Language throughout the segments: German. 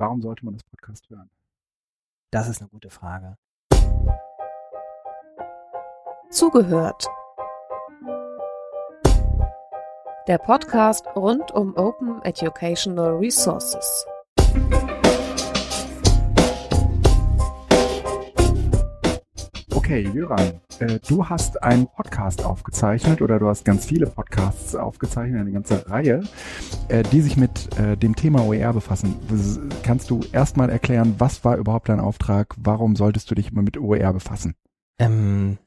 warum sollte man das Podcast hören? Das ist eine gute Frage. Zugehört. Der Podcast rund um Open Educational Resources. Okay, Jöran, äh, du hast einen Podcast aufgezeichnet oder du hast ganz viele Podcasts aufgezeichnet, eine ganze Reihe, äh, die sich mit äh, dem Thema OER befassen. Kannst du erstmal erklären, was war überhaupt dein Auftrag? Warum solltest du dich immer mit OER befassen? Ähm,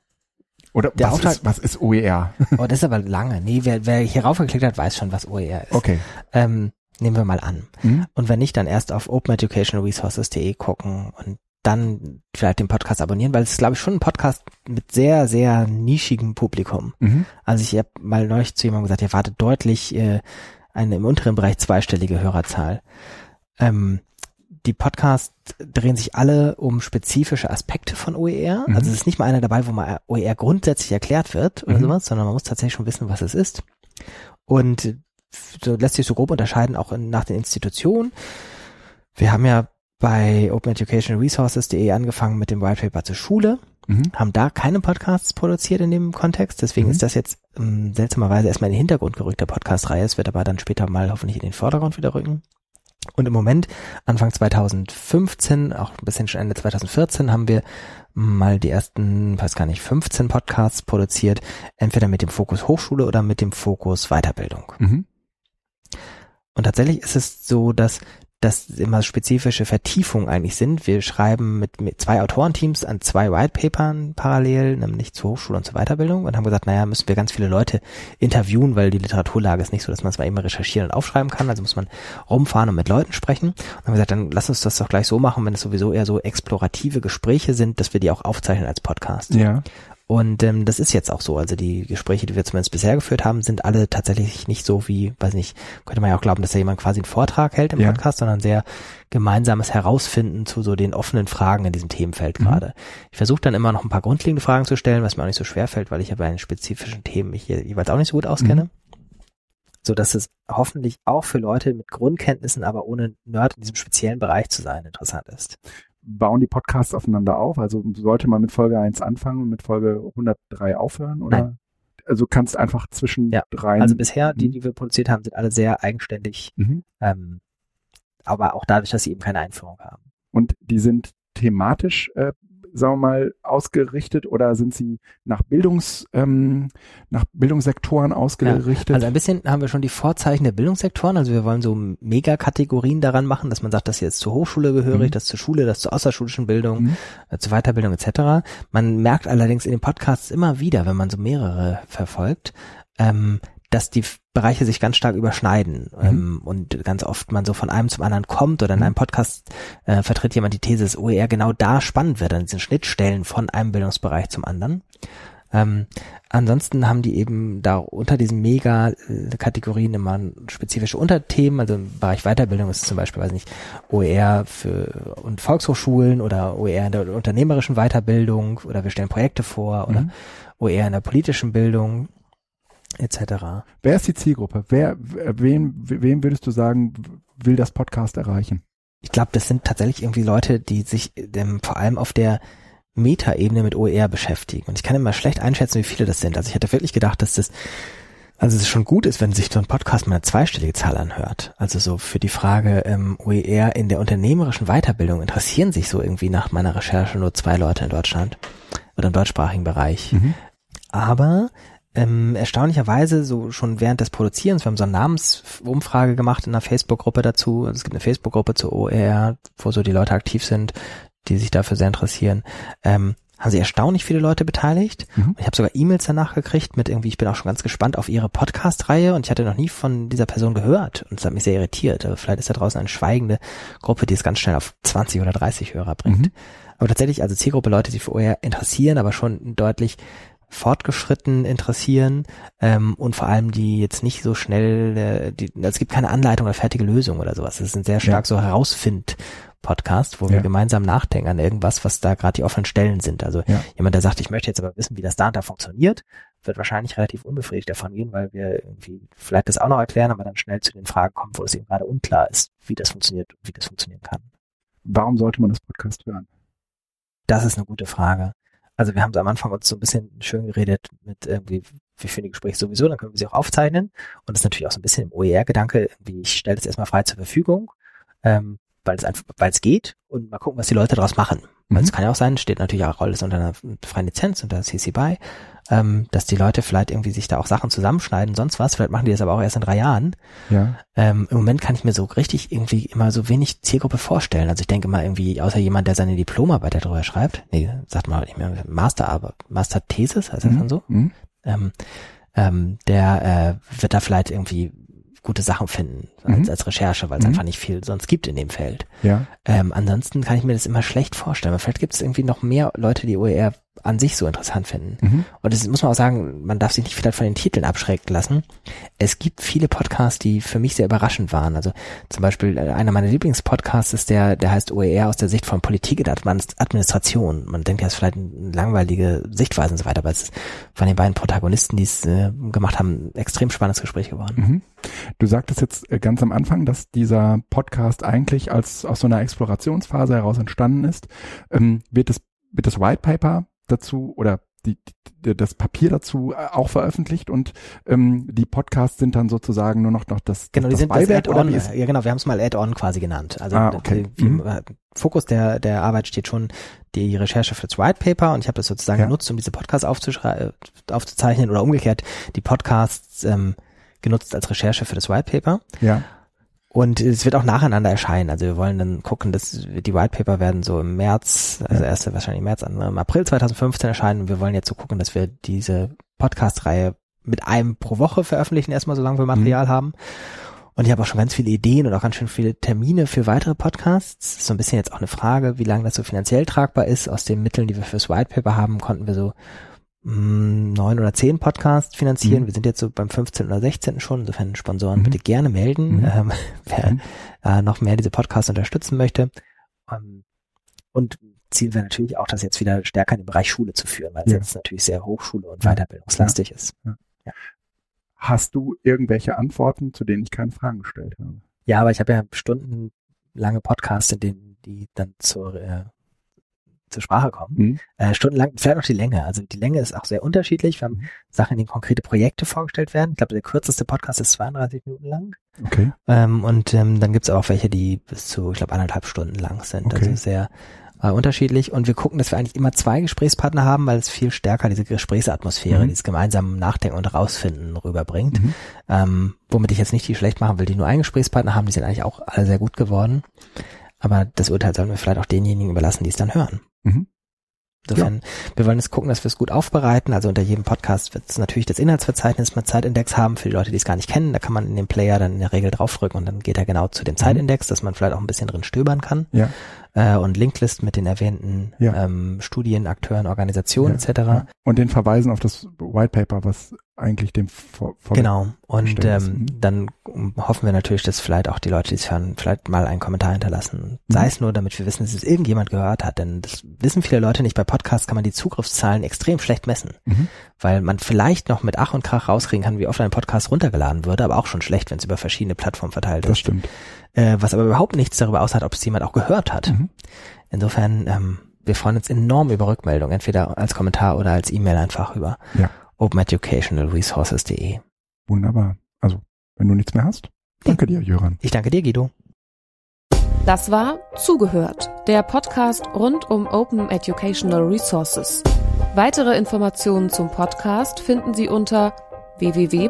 oder der was, Auftrag, ist, was ist OER? Oh, das ist aber lange. Nee, wer, wer hier raufgeklickt hat, weiß schon, was OER ist. Okay. Ähm, nehmen wir mal an. Mhm. Und wenn nicht, dann erst auf openeducationalresources.de gucken und dann vielleicht den Podcast abonnieren, weil es ist, glaube ich, schon ein Podcast mit sehr, sehr nischigem Publikum. Mhm. Also ich habe mal neulich zu jemandem gesagt, ihr wartet deutlich äh, eine im unteren Bereich zweistellige Hörerzahl. Ähm, die Podcasts drehen sich alle um spezifische Aspekte von OER. Mhm. Also es ist nicht mal einer dabei, wo mal OER grundsätzlich erklärt wird oder Mhm. sowas, sondern man muss tatsächlich schon wissen, was es ist. Und so lässt sich so grob unterscheiden, auch in, nach den Institutionen. Wir haben ja bei openeducationalresources.de angefangen mit dem White Paper zur Schule, Mhm. haben da keine Podcasts produziert in dem Kontext. Deswegen Mhm. ist das jetzt ähm, seltsamerweise erstmal in den Hintergrund gerückt, der Podcast-Reihe. Es wird aber dann später mal hoffentlich in den Vordergrund wieder rücken. Und im Moment, Anfang 2015, auch ein bisschen schon Ende 2014, haben wir mal die ersten, weiß gar nicht, 15 Podcasts produziert, entweder mit dem Fokus Hochschule oder mit dem Fokus Weiterbildung. Mhm. Und tatsächlich ist es so, dass das immer spezifische Vertiefungen eigentlich sind. Wir schreiben mit, mit zwei Autorenteams an zwei White parallel, nämlich zur Hochschule und zur Weiterbildung und haben gesagt, naja, müssen wir ganz viele Leute interviewen, weil die Literaturlage ist nicht so, dass man es immer recherchieren und aufschreiben kann. Also muss man rumfahren und mit Leuten sprechen. Und haben gesagt, dann lass uns das doch gleich so machen, wenn es sowieso eher so explorative Gespräche sind, dass wir die auch aufzeichnen als Podcast. Ja. Und ähm, das ist jetzt auch so. Also die Gespräche, die wir zumindest bisher geführt haben, sind alle tatsächlich nicht so wie, weiß nicht, könnte man ja auch glauben, dass da jemand quasi einen Vortrag hält im Ja. Podcast, sondern sehr gemeinsames Herausfinden zu so den offenen Fragen in diesem Themenfeld Mhm. gerade. Ich versuche dann immer noch ein paar grundlegende Fragen zu stellen, was mir auch nicht so schwer fällt, weil ich ja bei den spezifischen Themen mich hier jeweils auch nicht so gut auskenne. So dass es hoffentlich auch für Leute mit Grundkenntnissen, aber ohne Nerd in diesem speziellen Bereich zu sein, interessant ist. Bauen die Podcasts aufeinander auf? Also sollte man mit Folge 1 anfangen und mit Folge 103 aufhören? Oder? Nein. Also kannst einfach zwischen Ja. dreien. Also bisher, die, Mhm. die wir produziert haben, sind alle sehr eigenständig Mhm. Ähm, aber auch dadurch, dass sie eben keine Einführung haben. Und die sind thematisch, äh, sagen wir mal, ausgerichtet oder sind sie nach Bildungs, ähm, nach Bildungssektoren ausgerichtet? Also ein bisschen haben wir schon die Vorzeichen der Bildungssektoren. Also wir wollen so Megakategorien daran machen, dass man sagt, das hier ist zur Hochschule gehörig, Mhm. das zur Schule, das zur außerschulischen Bildung, Mhm. äh, zur Weiterbildung etc. Man merkt allerdings in den Podcasts immer wieder, wenn man so mehrere verfolgt, ähm, dass die Bereiche sich ganz stark überschneiden ähm, und ganz oft man so von einem zum anderen kommt oder in Mhm. einem Podcast äh, vertritt jemand die These, dass OER genau da spannend wird, an diesen Schnittstellen von einem Bildungsbereich zum anderen. Ähm, ansonsten haben die eben da unter diesen Mega-Kategorien immer spezifische Unterthemen. Also im Bereich Weiterbildung ist es zum Beispiel, weiß nicht, OER für und Volkshochschulen oder OER in der unternehmerischen Weiterbildung oder wir stellen Projekte vor oder Mhm. OER in der politischen Bildung etc. Wer ist die Zielgruppe? Wer, wen, wem würdest du sagen, will das Podcast erreichen? Ich glaube, das sind tatsächlich irgendwie Leute, die sich ähm, vor allem auf der Metaebene mit OER beschäftigen. Und ich kann immer schlecht einschätzen, wie viele das sind. Also ich hätte wirklich gedacht, dass das, also es schon gut ist, wenn sich so ein Podcast mal eine zweistellige Zahl anhört. Also so für die Frage ähm, OER in der unternehmerischen Weiterbildung interessieren sich so irgendwie nach meiner Recherche nur zwei Leute in Deutschland oder im deutschsprachigen Bereich. Mhm. Aber ähm, erstaunlicherweise so schon während des Produzierens, wir haben so eine Namensumfrage gemacht in einer Facebook-Gruppe dazu. Also es gibt eine Facebook-Gruppe zur OER, wo so die Leute aktiv sind, die sich dafür sehr interessieren. Ähm, haben sich erstaunlich viele Leute beteiligt. Mhm. Ich habe sogar E-Mails danach gekriegt mit irgendwie, ich bin auch schon ganz gespannt auf ihre Podcast-Reihe und ich hatte noch nie von dieser Person gehört und es hat mich sehr irritiert. Also vielleicht ist da draußen eine schweigende Gruppe, die es ganz schnell auf 20 oder 30 Hörer bringt. Mhm. Aber tatsächlich, also Zielgruppe Leute, die für OER interessieren, aber schon deutlich fortgeschritten interessieren ähm, und vor allem die jetzt nicht so schnell, äh, die, es gibt keine Anleitung oder fertige Lösung oder sowas. Es ist ein sehr stark so herausfind Podcast, wo wir Ja. gemeinsam nachdenken an irgendwas, was da gerade die offenen Stellen sind. Also Ja. jemand, der sagt, ich möchte jetzt aber wissen, wie das da und da funktioniert, wird wahrscheinlich relativ unbefriedigt davon gehen, weil wir irgendwie vielleicht das auch noch erklären, aber dann schnell zu den Fragen kommen, wo es eben gerade unklar ist, wie das funktioniert und wie das funktionieren kann. Warum sollte man das Podcast hören? Das ist eine gute Frage. Also wir haben am Anfang uns so ein bisschen schön geredet mit irgendwie, wir führen die Gespräche sowieso, dann können wir sie auch aufzeichnen. Und das ist natürlich auch so ein bisschen im OER-Gedanke, wie ich stelle das erstmal frei zur Verfügung, ähm, weil es einfach, weil es geht und mal gucken, was die Leute daraus machen. Weil mhm. es kann ja auch sein, steht natürlich auch alles unter einer freien Lizenz, unter CC BY, ähm, dass die Leute vielleicht irgendwie sich da auch Sachen zusammenschneiden, sonst was. Vielleicht machen die das aber auch erst in drei Jahren. Ja. Ähm, Im Moment kann ich mir so richtig irgendwie immer so wenig Zielgruppe vorstellen. Also ich denke mal irgendwie, außer jemand, der seine Diplomarbeit darüber schreibt, nee, sagt mal nicht mehr, Masterarbeit, Master-Thesis, heißt das mhm. dann so? Mhm. Ähm, ähm, der äh, wird da vielleicht irgendwie gute Sachen finden als, mhm. als Recherche, weil es mhm. einfach nicht viel sonst gibt in dem Feld. Ja. Ähm, ansonsten kann ich mir das immer schlecht vorstellen. Vielleicht gibt es irgendwie noch mehr Leute, die OER an sich so interessant finden. Mhm. Und das muss man auch sagen, man darf sich nicht vielleicht von den Titeln abschrecken lassen. Es gibt viele Podcasts, die für mich sehr überraschend waren. Also zum Beispiel äh, einer meiner Lieblingspodcasts ist der, der heißt OER aus der Sicht von Politik und Administration. Man denkt ja, es ist vielleicht eine langweilige Sichtweise und so weiter, aber es ist von den beiden Protagonisten, die es äh, gemacht haben, ein extrem spannendes Gespräch geworden. Mhm. Du sagtest jetzt äh, ganz am Anfang, dass dieser Podcast eigentlich als aus so einer Explorationsphase heraus entstanden ist. Ähm, wird das wird das White Paper dazu oder die, die, das Papier dazu äh, auch veröffentlicht und ähm, die Podcasts sind dann sozusagen nur noch, noch das, genau, das, die sind das Add-on, ja genau, wir haben es mal Add-on quasi genannt. Also ah, okay. die, mhm. Fokus der der Arbeit steht schon die Recherche für das White Paper und ich habe das sozusagen ja. genutzt, um diese Podcasts aufzuzeichnen oder umgekehrt die Podcasts ähm, genutzt als Recherche für das White Paper. Ja. Und es wird auch nacheinander erscheinen. Also wir wollen dann gucken, dass die White Paper werden so im März, also erste wahrscheinlich im März, im April 2015 erscheinen. Und wir wollen jetzt so gucken, dass wir diese Podcast-Reihe mit einem pro Woche veröffentlichen, erstmal solange wir Material mhm. haben. Und ich habe auch schon ganz viele Ideen und auch ganz schön viele Termine für weitere Podcasts. So ein bisschen jetzt auch eine Frage, wie lange das so finanziell tragbar ist. Aus den Mitteln, die wir fürs White Paper haben, konnten wir so neun oder zehn Podcasts finanzieren. Mhm. Wir sind jetzt so beim 15. oder 16. schon. Insofern Sponsoren mhm. bitte gerne melden, mhm. ähm, wer mhm. äh, noch mehr diese Podcasts unterstützen möchte. Ähm, und Ziel wäre natürlich auch, das jetzt wieder stärker in den Bereich Schule zu führen, weil es ja. jetzt natürlich sehr Hochschule und Weiterbildungslastig ja. ist. Ja. Hast du irgendwelche Antworten, zu denen ich keine Fragen gestellt habe? Ja, aber ich habe ja stundenlange Podcasts, in denen die dann zur äh, zur Sprache kommen. Mhm. Äh, stundenlang, vielleicht auch die Länge. Also die Länge ist auch sehr unterschiedlich. Wir haben mhm. Sachen, in denen konkrete Projekte vorgestellt werden. Ich glaube, der kürzeste Podcast ist 32 Minuten lang. Okay. Ähm, und ähm, dann gibt es auch welche, die bis zu, ich glaube, anderthalb Stunden lang sind. Okay. Also sehr äh, unterschiedlich. Und wir gucken, dass wir eigentlich immer zwei Gesprächspartner haben, weil es viel stärker diese Gesprächsatmosphäre, mhm. dieses gemeinsame Nachdenken und Rausfinden rüberbringt. Mhm. Ähm, womit ich jetzt nicht die schlecht machen will, die nur einen Gesprächspartner haben, die sind eigentlich auch alle sehr gut geworden. Aber das Urteil sollen wir vielleicht auch denjenigen überlassen, die es dann hören. Mhm. Insofern, ja. wir wollen jetzt gucken, dass wir es gut aufbereiten. Also unter jedem Podcast wird es natürlich das Inhaltsverzeichnis mit Zeitindex haben für die Leute, die es gar nicht kennen. Da kann man in dem Player dann in der Regel draufdrücken und dann geht er genau zu dem mhm. Zeitindex, dass man vielleicht auch ein bisschen drin stöbern kann. Ja äh, und Linklist mit den erwähnten ja. ähm, Studien, Akteuren, Organisationen ja, etc. Ja. Und den Verweisen auf das White Paper, was eigentlich dem vor, vor Genau. Und ähm, mhm. dann hoffen wir natürlich, dass vielleicht auch die Leute, die es hören, vielleicht mal einen Kommentar hinterlassen. Mhm. Sei es nur, damit wir wissen, dass es irgendjemand gehört hat. Denn das wissen viele Leute nicht. Bei Podcasts kann man die Zugriffszahlen extrem schlecht messen. Mhm. Weil man vielleicht noch mit Ach und Krach rauskriegen kann, wie oft ein Podcast runtergeladen würde, aber auch schon schlecht, wenn es über verschiedene Plattformen verteilt ist. Das stimmt äh, was aber überhaupt nichts darüber aussagt, ob es jemand auch gehört hat. Mhm. Insofern, ähm, wir freuen uns enorm über Rückmeldung, entweder als Kommentar oder als E-Mail einfach über ja. openeducationalresources.de. Wunderbar. Also, wenn du nichts mehr hast, danke dir, Jöran. Ich danke dir, Guido. Das war Zugehört, der Podcast rund um Open Educational Resources. Weitere Informationen zum Podcast finden Sie unter www